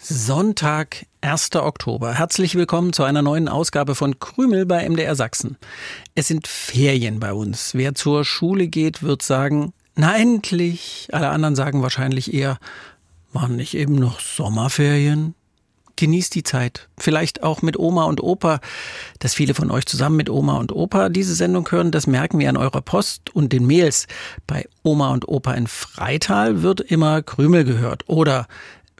Sonntag, 1. Oktober. Herzlich willkommen zu einer neuen Ausgabe von Krümel bei MDR Sachsen. Es sind Ferien bei uns. Wer zur Schule geht, wird sagen, na endlich. Alle anderen sagen wahrscheinlich eher, waren nicht eben noch Sommerferien? Genießt die Zeit. Vielleicht auch mit Oma und Opa. Dass viele von euch zusammen mit Oma und Opa diese Sendung hören, das merken wir an eurer Post und den Mails. Bei Oma und Opa in Freital wird immer Krümel gehört. Oder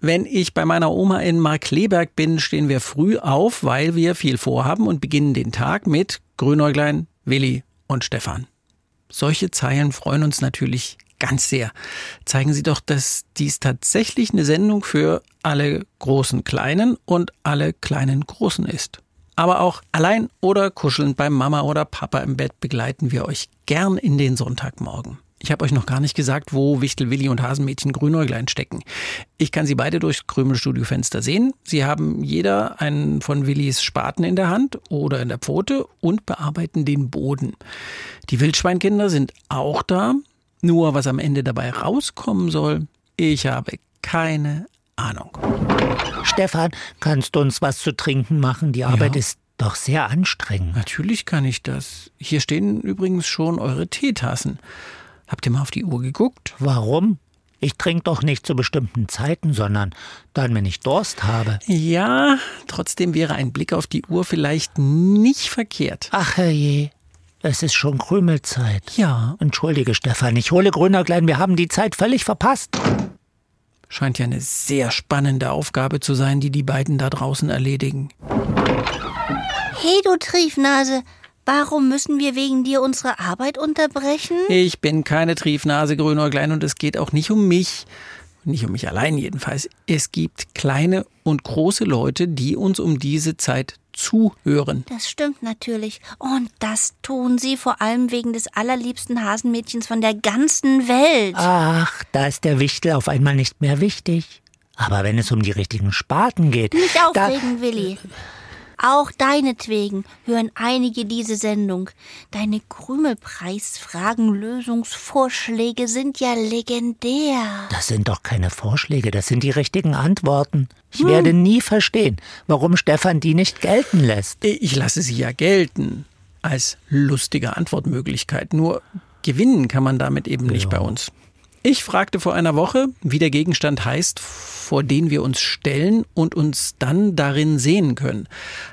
wenn ich bei meiner Oma in Markleberg bin, stehen wir früh auf, weil wir viel vorhaben und beginnen den Tag mit Grünäuglein, Willi und Stefan. Solche Zeilen freuen uns natürlich ganz sehr. Zeigen Sie doch, dass dies tatsächlich eine Sendung für alle großen Kleinen und alle kleinen Großen ist. Aber auch allein oder kuschelnd bei Mama oder Papa im Bett begleiten wir euch gern in den Sonntagmorgen. Ich habe euch noch gar nicht gesagt, wo Wichtel Willi und Hasenmädchen Grünäuglein stecken. Ich kann sie beide durchs Krümelstudiofenster sehen. Sie haben jeder einen von Willis Spaten in der Hand oder in der Pfote und bearbeiten den Boden. Die Wildschweinkinder sind auch da. Nur was am Ende dabei rauskommen soll, ich habe keine Ahnung. Stefan, kannst du uns was zu trinken machen? Die Arbeit ja. ist doch sehr anstrengend. Natürlich kann ich das. Hier stehen übrigens schon eure Teetassen. Habt ihr mal auf die Uhr geguckt? Warum? Ich trinke doch nicht zu bestimmten Zeiten, sondern dann, wenn ich Durst habe. Ja, trotzdem wäre ein Blick auf die Uhr vielleicht nicht verkehrt. Ach herrje, es ist schon Krümelzeit. Ja. Entschuldige, Stefan, ich hole Grünerklein, wir haben die Zeit völlig verpasst. Scheint ja eine sehr spannende Aufgabe zu sein, die die beiden da draußen erledigen. Hey, du Triefnase, Warum müssen wir wegen dir unsere Arbeit unterbrechen? Ich bin keine Triefnase, Grünäuglein, und es geht auch nicht um mich. Nicht um mich allein jedenfalls. Es gibt kleine und große Leute, die uns um diese Zeit zuhören. Das stimmt natürlich. Und das tun sie vor allem wegen des allerliebsten Hasenmädchens von der ganzen Welt. Ach, da ist der Wichtel auf einmal nicht mehr wichtig. Aber wenn es um die richtigen Spaten geht. Nicht aufregen, Willi. Auch deinetwegen hören einige diese Sendung. Deine Krümelpreisfragen, Lösungsvorschläge sind ja legendär. Das sind doch keine Vorschläge, das sind die richtigen Antworten. Ich hm. werde nie verstehen, warum Stefan die nicht gelten lässt. Ich lasse sie ja gelten als lustige Antwortmöglichkeit. Nur gewinnen kann man damit eben nicht ja. bei uns. Ich fragte vor einer Woche, wie der Gegenstand heißt, vor den wir uns stellen und uns dann darin sehen können.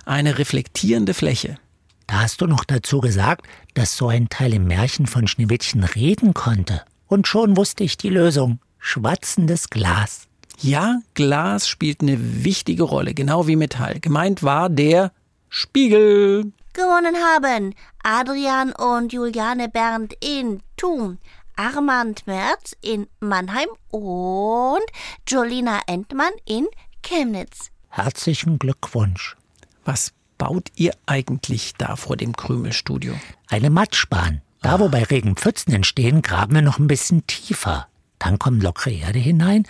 Eine reflektierende Fläche. Da hast du noch dazu gesagt, dass so ein Teil im Märchen von Schneewittchen reden konnte. Und schon wusste ich die Lösung. Schwatzendes Glas. Ja, Glas spielt eine wichtige Rolle, genau wie Metall. Gemeint war der Spiegel. Gewonnen haben Adrian und Juliane Berndt in Thun. Armand Merz in Mannheim und Jolina Entmann in Chemnitz. Herzlichen Glückwunsch. Was baut ihr eigentlich da vor dem Krümelstudio? Eine Matschbahn. Da, wo bei Regen Pfützen entstehen, graben wir noch ein bisschen tiefer. Dann kommt lockere Erde hinein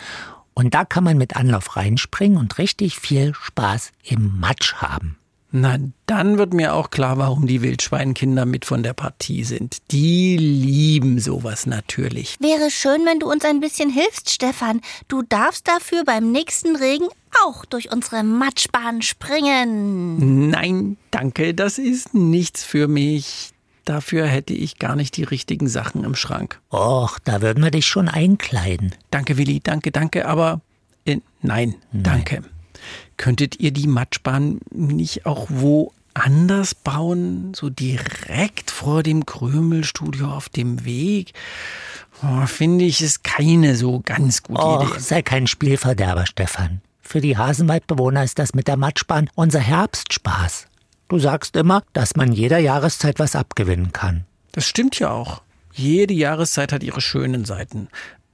und da kann man mit Anlauf reinspringen und richtig viel Spaß im Matsch haben. Na, dann wird mir auch klar, warum die Wildschweinkinder mit von der Partie sind. Die lieben sowas natürlich. Wäre schön, wenn du uns ein bisschen hilfst, Stefan. Du darfst dafür beim nächsten Regen auch durch unsere Matschbahn springen. Nein, danke, das ist nichts für mich. Dafür hätte ich gar nicht die richtigen Sachen im Schrank. Och, da würden wir dich schon einkleiden. Danke, Willi, danke, danke, aber äh, nein, nein, danke. Könntet ihr die Matschbahn nicht auch woanders bauen? So direkt vor dem Krömelstudio auf dem Weg? Oh, Finde ich, ist keine so ganz gute Och, Idee. sei kein Spielverderber, Stefan. Für die Hasenwaldbewohner ist das mit der Matschbahn unser Herbstspaß. Du sagst immer, dass man jeder Jahreszeit was abgewinnen kann. Das stimmt ja auch. Jede Jahreszeit hat ihre schönen Seiten.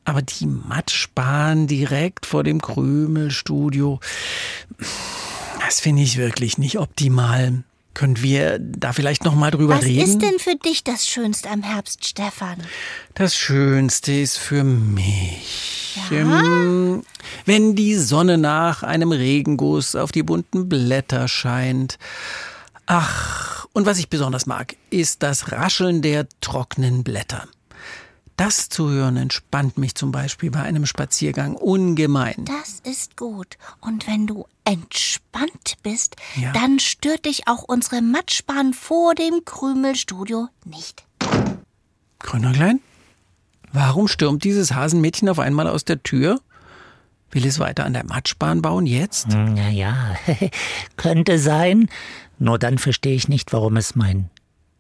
Aber die Matschbahn direkt vor dem Krümelstudio, das finde ich wirklich nicht optimal. Können wir da vielleicht noch mal drüber Was reden? ist denn für dich das Schönste am Herbst, Stefan? Das Schönste ist für mich, ähm, wenn die Sonne nach einem Regenguss auf die bunten Blätter scheint. Ach, und was ich besonders mag, ist das Rascheln der trockenen Blätter. Das zu hören entspannt mich zum Beispiel bei einem Spaziergang ungemein. Das ist gut. Und wenn du entspannt bist, Ja. dann stört dich auch unsere Matschbahn vor dem Krümelstudio nicht. Grünerklein? Warum stürmt dieses Hasenmädchen auf einmal aus der Tür? Will es weiter an der Matschbahn bauen jetzt? Naja, könnte sein. Nur dann verstehe ich nicht, warum es mein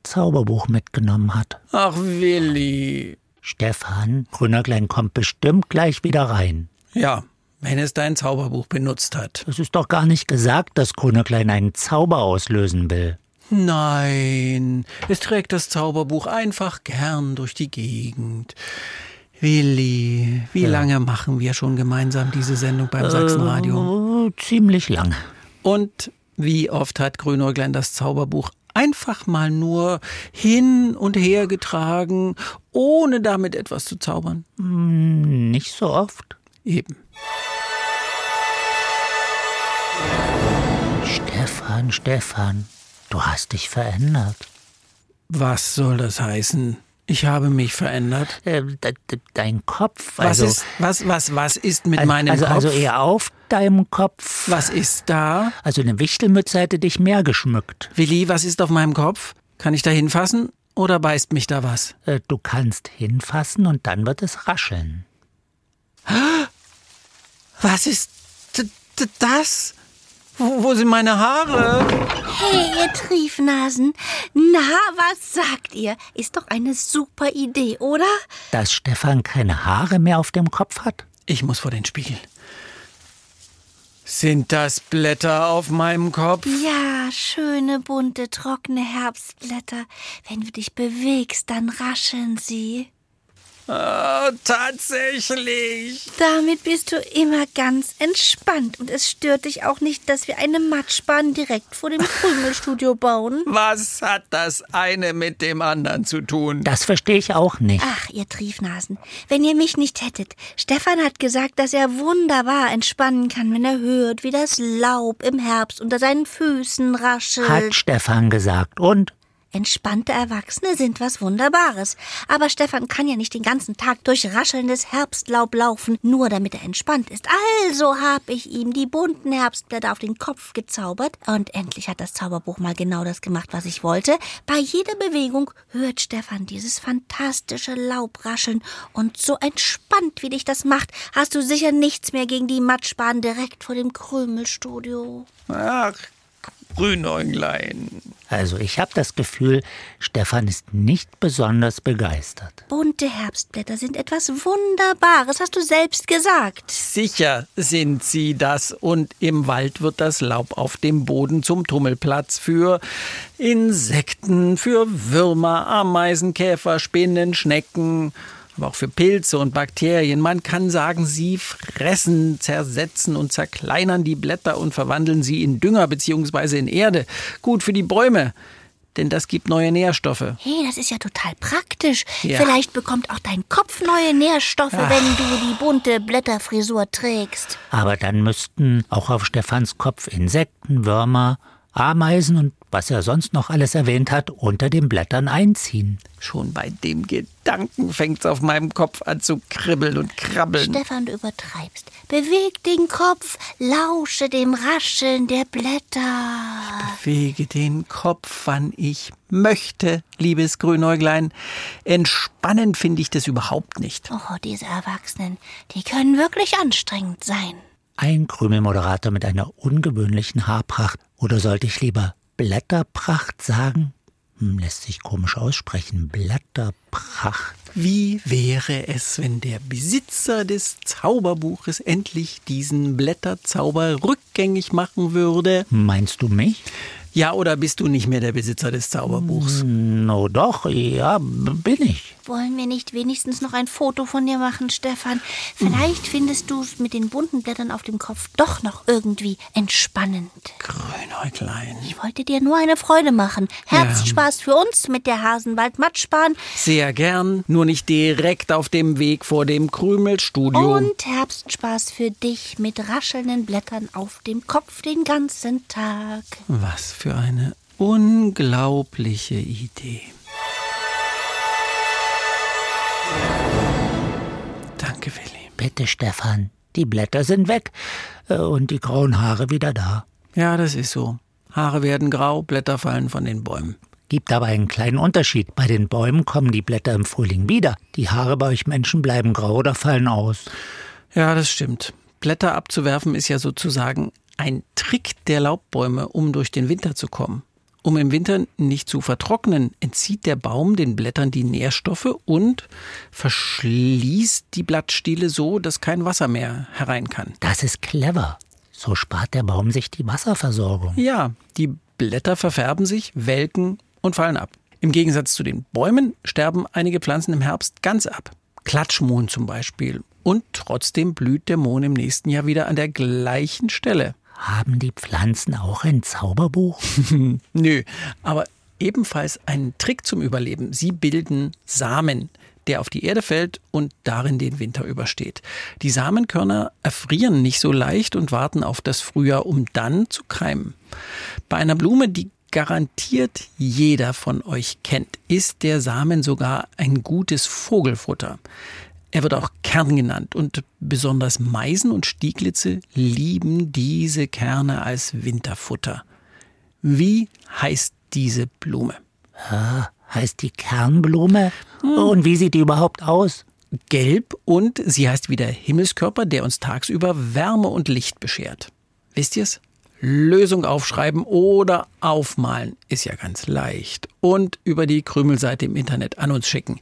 Zauberbuch mitgenommen hat. Ach, Willi. Stefan, Grünerklein kommt bestimmt gleich wieder rein. Ja, wenn es dein Zauberbuch benutzt hat. Es ist doch gar nicht gesagt, dass Grünerklein einen Zauber auslösen will. Nein, es trägt das Zauberbuch einfach gern durch die Gegend. Willi, wie lange machen wir schon gemeinsam diese Sendung beim Sachsenradio? Oh, ziemlich lang. Und wie oft hat Grünäuglein das Zauberbuch einfach mal nur hin und her getragen, ohne damit etwas zu zaubern? Nicht so oft. Eben. Stefan, Stefan, du hast dich verändert. Was soll das heißen? Ich habe mich verändert. Äh, de- de- dein Kopf, Was also, ist, was, was, was ist mit also, meinem also, Kopf? also eher auf deinem Kopf. was ist da? Also eine Wichtelmütze hätte dich mehr geschmückt. Willi, was ist auf meinem Kopf? Kann ich da hinfassen oder beißt mich da was? Äh, Du kannst hinfassen und dann wird es rascheln. Was ist das? Wo, wo sind meine Haare? Hey, ihr Triefnasen. Na, was sagt ihr? Ist doch eine super Idee, oder? Dass Stefan keine Haare mehr auf dem Kopf hat? Ich muss vor den Spiegel. Sind das Blätter auf meinem Kopf? Ja, schöne, bunte, trockene Herbstblätter. Wenn du dich bewegst, dann rascheln sie. Oh, tatsächlich. Damit bist du immer ganz entspannt und es stört dich auch nicht, dass wir eine Matschbahn direkt vor dem Krümelstudio bauen. Was hat das eine mit dem anderen zu tun? Das verstehe ich auch nicht. Ach, ihr Triefnasen, wenn ihr mich nicht hättet. Stefan hat gesagt, dass er wunderbar entspannen kann, wenn er hört, wie das Laub im Herbst unter seinen Füßen raschelt. Hat Stefan gesagt. Und? Entspannte Erwachsene sind was Wunderbares. Aber Stefan kann ja nicht den ganzen Tag durch raschelndes Herbstlaub laufen, nur damit er entspannt ist. Also habe ich ihm die bunten Herbstblätter auf den Kopf gezaubert. Und endlich hat das Zauberbuch mal genau das gemacht, was ich wollte. Bei jeder Bewegung hört Stefan dieses fantastische Laub rascheln. Und so entspannt, wie dich das macht, hast du sicher nichts mehr gegen die Matschbahn direkt vor dem Krümelstudio. Ach, Grünäuglein. Also ich habe das Gefühl, Stefan ist nicht besonders begeistert. Bunte Herbstblätter sind etwas Wunderbares, hast du selbst gesagt. Sicher sind sie das. Und im Wald wird das Laub auf dem Boden zum Tummelplatz für Insekten, für Würmer, Ameisen, Käfer, Spinnen, Schnecken, aber auch für Pilze und Bakterien. Man kann sagen, sie fressen, zersetzen und zerkleinern die Blätter und verwandeln sie in Dünger bzw. in Erde. Gut für die Bäume, denn das gibt neue Nährstoffe. Hey, das ist ja total praktisch. Ja. Vielleicht bekommt auch dein Kopf neue Nährstoffe, wenn du die bunte Blätterfrisur trägst. Aber dann müssten auch auf Stefans Kopf Insekten, Würmer, Ameisen und was er sonst noch alles erwähnt hat, unter den Blättern einziehen. Schon bei dem Gedanken fängt's auf meinem Kopf an zu kribbeln und krabbeln. Stefan, du übertreibst. Beweg den Kopf, lausche dem Rascheln der Blätter. Bewege den Kopf, wann ich möchte, liebes Grünäuglein. Entspannend finde ich das überhaupt nicht. Oh, diese Erwachsenen, die können wirklich anstrengend sein. Ein Krümelmoderator mit einer ungewöhnlichen Haarpracht. Oder sollte ich lieber Blätterpracht sagen? Hm, lässt sich komisch aussprechen. Blätterpracht. Wie wäre es, wenn der Besitzer des Zauberbuches endlich diesen Blätterzauber rückgängig machen würde? Meinst du mich? Ja, oder bist du nicht mehr der Besitzer des Zauberbuchs? No doch, ja, bin ich. Wollen wir nicht wenigstens noch ein Foto von dir machen, Stefan? Vielleicht findest du es mit den bunten Blättern auf dem Kopf doch noch irgendwie entspannend. Grünäuglein. Ich wollte dir nur eine Freude machen. Herzspaß für uns mit der Hasenwald-Matschbahn Sehr gern, nur nicht direkt auf dem Weg vor dem Krümelstudio. und Herbstspaß für dich mit raschelnden Blättern auf dem Kopf den ganzen Tag. Was für eine unglaubliche Idee. Danke, Willi. Bitte, Stefan. Die Blätter sind weg äh, und die grauen Haare wieder da. Ja, das ist so. Haare werden grau, Blätter fallen von den Bäumen. Gibt aber einen kleinen Unterschied. Bei den Bäumen kommen die Blätter im Frühling wieder. Die Haare bei euch Menschen bleiben grau oder fallen aus. Ja, das stimmt. Blätter abzuwerfen ist ja sozusagen ein Trick der Laubbäume, um durch den Winter zu kommen. Um im Winter nicht zu vertrocknen, entzieht der Baum den Blättern die Nährstoffe und verschließt die Blattstiele so, dass kein Wasser mehr herein kann. Das ist clever. So spart der Baum sich die Wasserversorgung. Ja, die Blätter verfärben sich, welken und fallen ab. Im Gegensatz zu den Bäumen sterben einige Pflanzen im Herbst ganz ab. Klatschmohn zum Beispiel. Und trotzdem blüht der Mohn im nächsten Jahr wieder an der gleichen Stelle. Haben die Pflanzen auch ein Zauberbuch? Nö, aber ebenfalls ein Trick zum Überleben. Sie bilden Samen, der auf die Erde fällt und darin den Winter übersteht. Die Samenkörner erfrieren nicht so leicht und warten auf das Frühjahr, um dann zu keimen. Bei einer Blume, die garantiert jeder von euch kennt, ist der Samen sogar ein gutes Vogelfutter. Er wird auch Kern genannt und besonders Meisen und Stieglitze lieben diese Kerne als Winterfutter. Wie heißt diese Blume? Heißt die Kernblume? Und wie sieht die überhaupt aus? Gelb und sie heißt wie der Himmelskörper, der uns tagsüber Wärme und Licht beschert. Wisst ihr's? Lösung aufschreiben oder aufmalen ist ja ganz leicht. Und über die Krümelseite im Internet an uns schicken.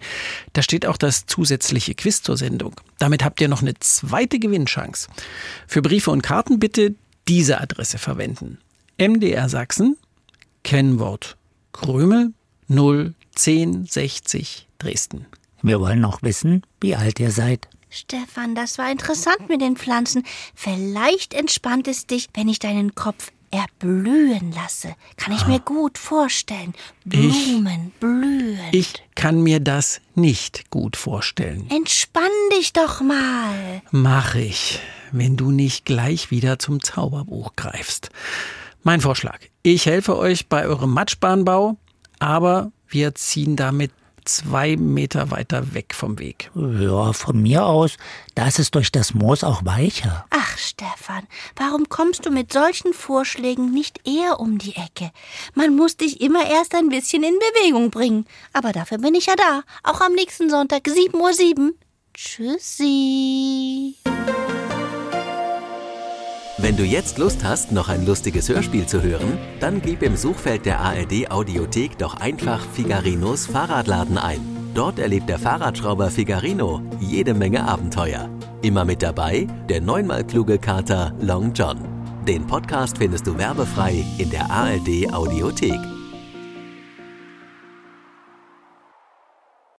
Da steht auch das zusätzliche Quiz zur Sendung. Damit habt ihr noch eine zweite Gewinnchance. Für Briefe und Karten bitte diese Adresse verwenden. MDR Sachsen, Kennwort Krümel 01060 Dresden. Wir wollen noch wissen, wie alt ihr seid. Stefan, das war interessant mit den Pflanzen. Vielleicht entspannt es dich, wenn ich deinen Kopf erblühen lasse. Kann ich mir gut vorstellen. Blumen blühen. Ich kann mir das nicht gut vorstellen. Entspann dich doch mal. Mach ich, wenn du nicht gleich wieder zum Zauberbuch greifst. Mein Vorschlag. Ich helfe euch bei eurem Matschbahnbau, aber wir ziehen damit zwei Meter weiter weg vom Weg. Ja, von mir aus, da ist es durch das Moos auch weicher. Ach, Stefan, warum kommst du mit solchen Vorschlägen nicht eher um die Ecke? Man muss dich immer erst ein bisschen in Bewegung bringen. Aber dafür bin ich ja da. Auch am nächsten Sonntag, 7.07 Uhr. Tschüssi. Wenn du jetzt Lust hast, noch ein lustiges Hörspiel zu hören, dann gib im Suchfeld der ARD Audiothek doch einfach Figarinos Fahrradladen ein. Dort erlebt der Fahrradschrauber Figarino jede Menge Abenteuer. Immer mit dabei der neunmal kluge Kater Long John. Den Podcast findest du werbefrei in der ARD Audiothek.